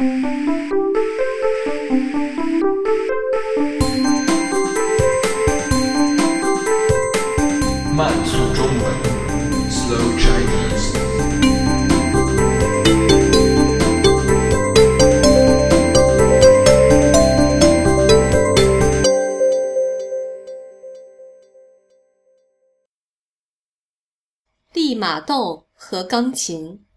慢速中文，Slow Chinese。利玛窦和钢琴。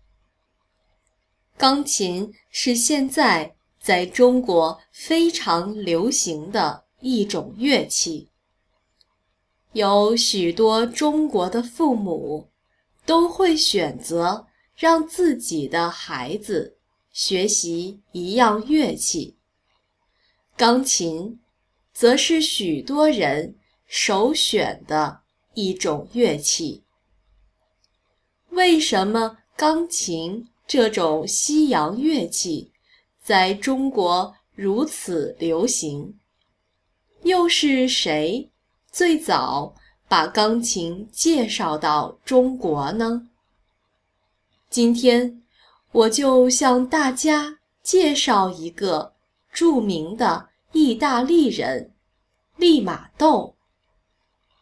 钢琴是现在在中国非常流行的一种乐器。有许多中国的父母都会选择让自己的孩子学习一样乐器。钢琴则是许多人首选的一种乐器。为什么钢琴这种西洋乐器在中国如此流行？又是谁最早把钢琴介绍到中国呢？今天我就向大家介绍一个著名的意大利人——利玛窦。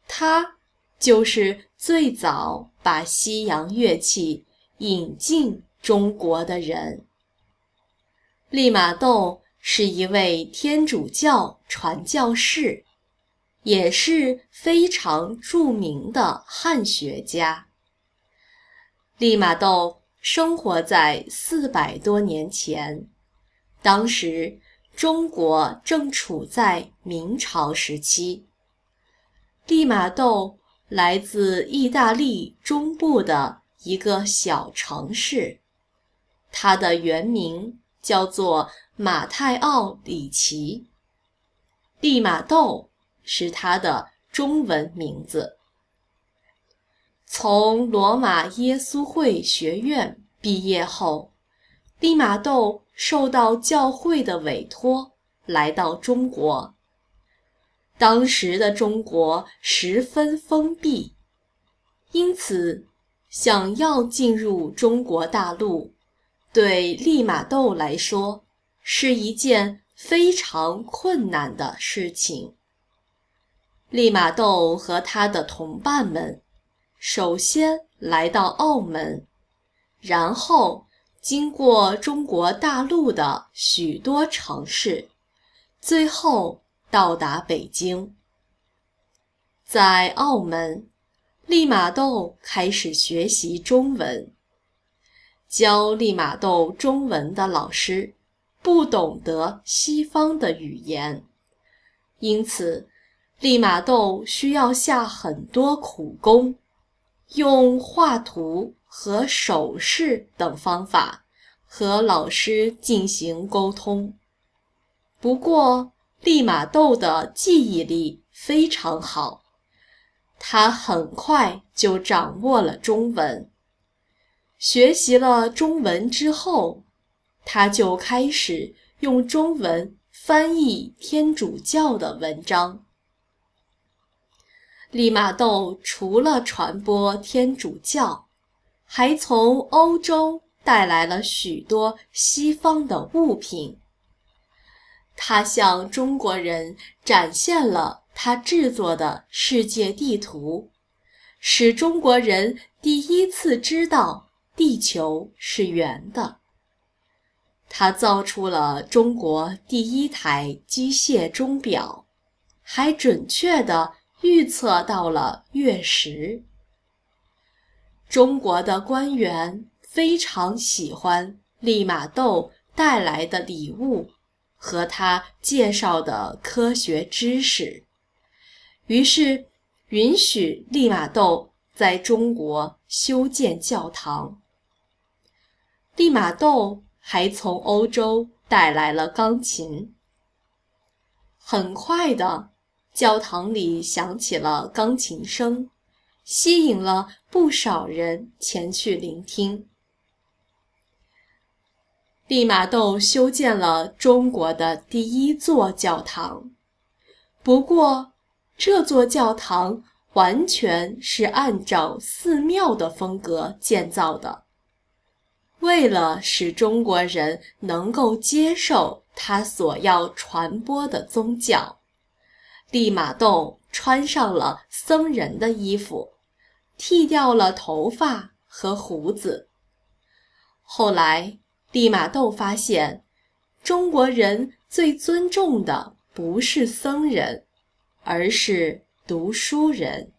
他就是最早。把西洋乐器引进中国的人，利玛窦是一位天主教传教士，也是非常著名的汉学家。利玛窦生活在四百多年前，当时中国正处在明朝时期。利玛窦。来自意大利中部的一个小城市，他的原名叫做马泰奥里奇。利玛窦是他的中文名字。从罗马耶稣会学院毕业后，利玛窦受到教会的委托，来到中国。当时的中国十分封闭，因此想要进入中国大陆，对利玛窦来说是一件非常困难的事情。利玛窦和他的同伴们首先来到澳门，然后经过中国大陆的许多城市，最后。到达北京，在澳门，利玛窦开始学习中文。教利玛窦中文的老师不懂得西方的语言，因此利玛窦需要下很多苦功，用画图和手势等方法和老师进行沟通。不过，利玛窦的记忆力非常好，他很快就掌握了中文。学习了中文之后，他就开始用中文翻译天主教的文章。利玛窦除了传播天主教，还从欧洲带来了许多西方的物品。他向中国人展现了他制作的世界地图，使中国人第一次知道地球是圆的。他造出了中国第一台机械钟表，还准确地预测到了月食。中国的官员非常喜欢利玛窦带来的礼物。和他介绍的科学知识，于是允许利玛窦在中国修建教堂。利玛窦还从欧洲带来了钢琴。很快的，教堂里响起了钢琴声，吸引了不少人前去聆听。利玛窦修建了中国的第一座教堂，不过这座教堂完全是按照寺庙的风格建造的。为了使中国人能够接受他所要传播的宗教，利玛窦穿上了僧人的衣服，剃掉了头发和胡子。后来，利玛窦发现，中国人最尊重的不是僧人，而是读书人。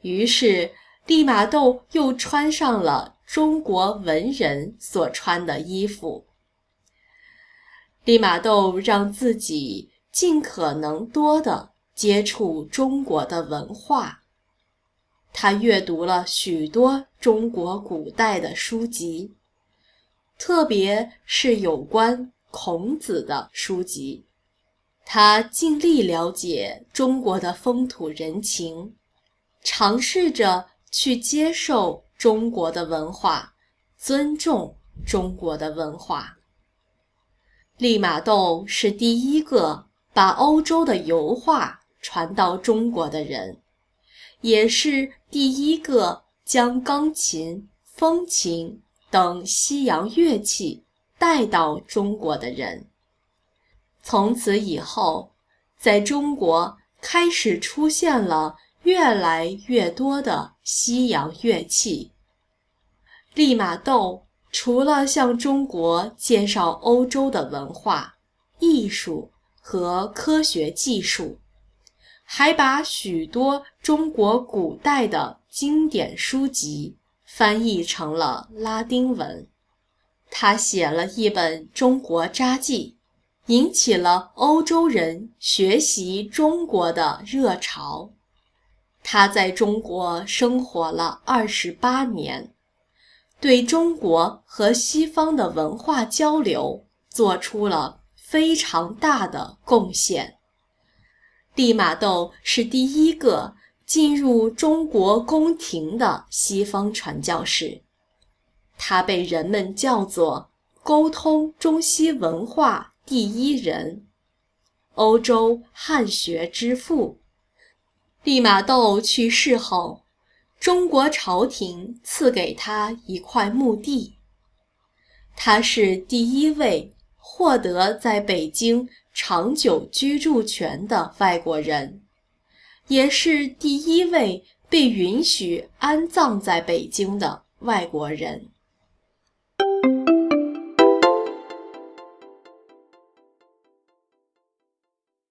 于是，利玛窦又穿上了中国文人所穿的衣服。利玛窦让自己尽可能多的接触中国的文化。他阅读了许多中国古代的书籍。特别是有关孔子的书籍，他尽力了解中国的风土人情，尝试着去接受中国的文化，尊重中国的文化。利玛窦是第一个把欧洲的油画传到中国的人，也是第一个将钢琴、风琴。等西洋乐器带到中国的人，从此以后，在中国开始出现了越来越多的西洋乐器。利玛窦除了向中国介绍欧洲的文化、艺术和科学技术，还把许多中国古代的经典书籍。翻译成了拉丁文，他写了一本《中国札记》，引起了欧洲人学习中国的热潮。他在中国生活了二十八年，对中国和西方的文化交流做出了非常大的贡献。利玛窦是第一个。进入中国宫廷的西方传教士，他被人们叫做沟通中西文化第一人，欧洲汉学之父。利玛窦去世后，中国朝廷赐给他一块墓地。他是第一位获得在北京长久居住权的外国人。也是第一位被允许安葬在北京的外国人。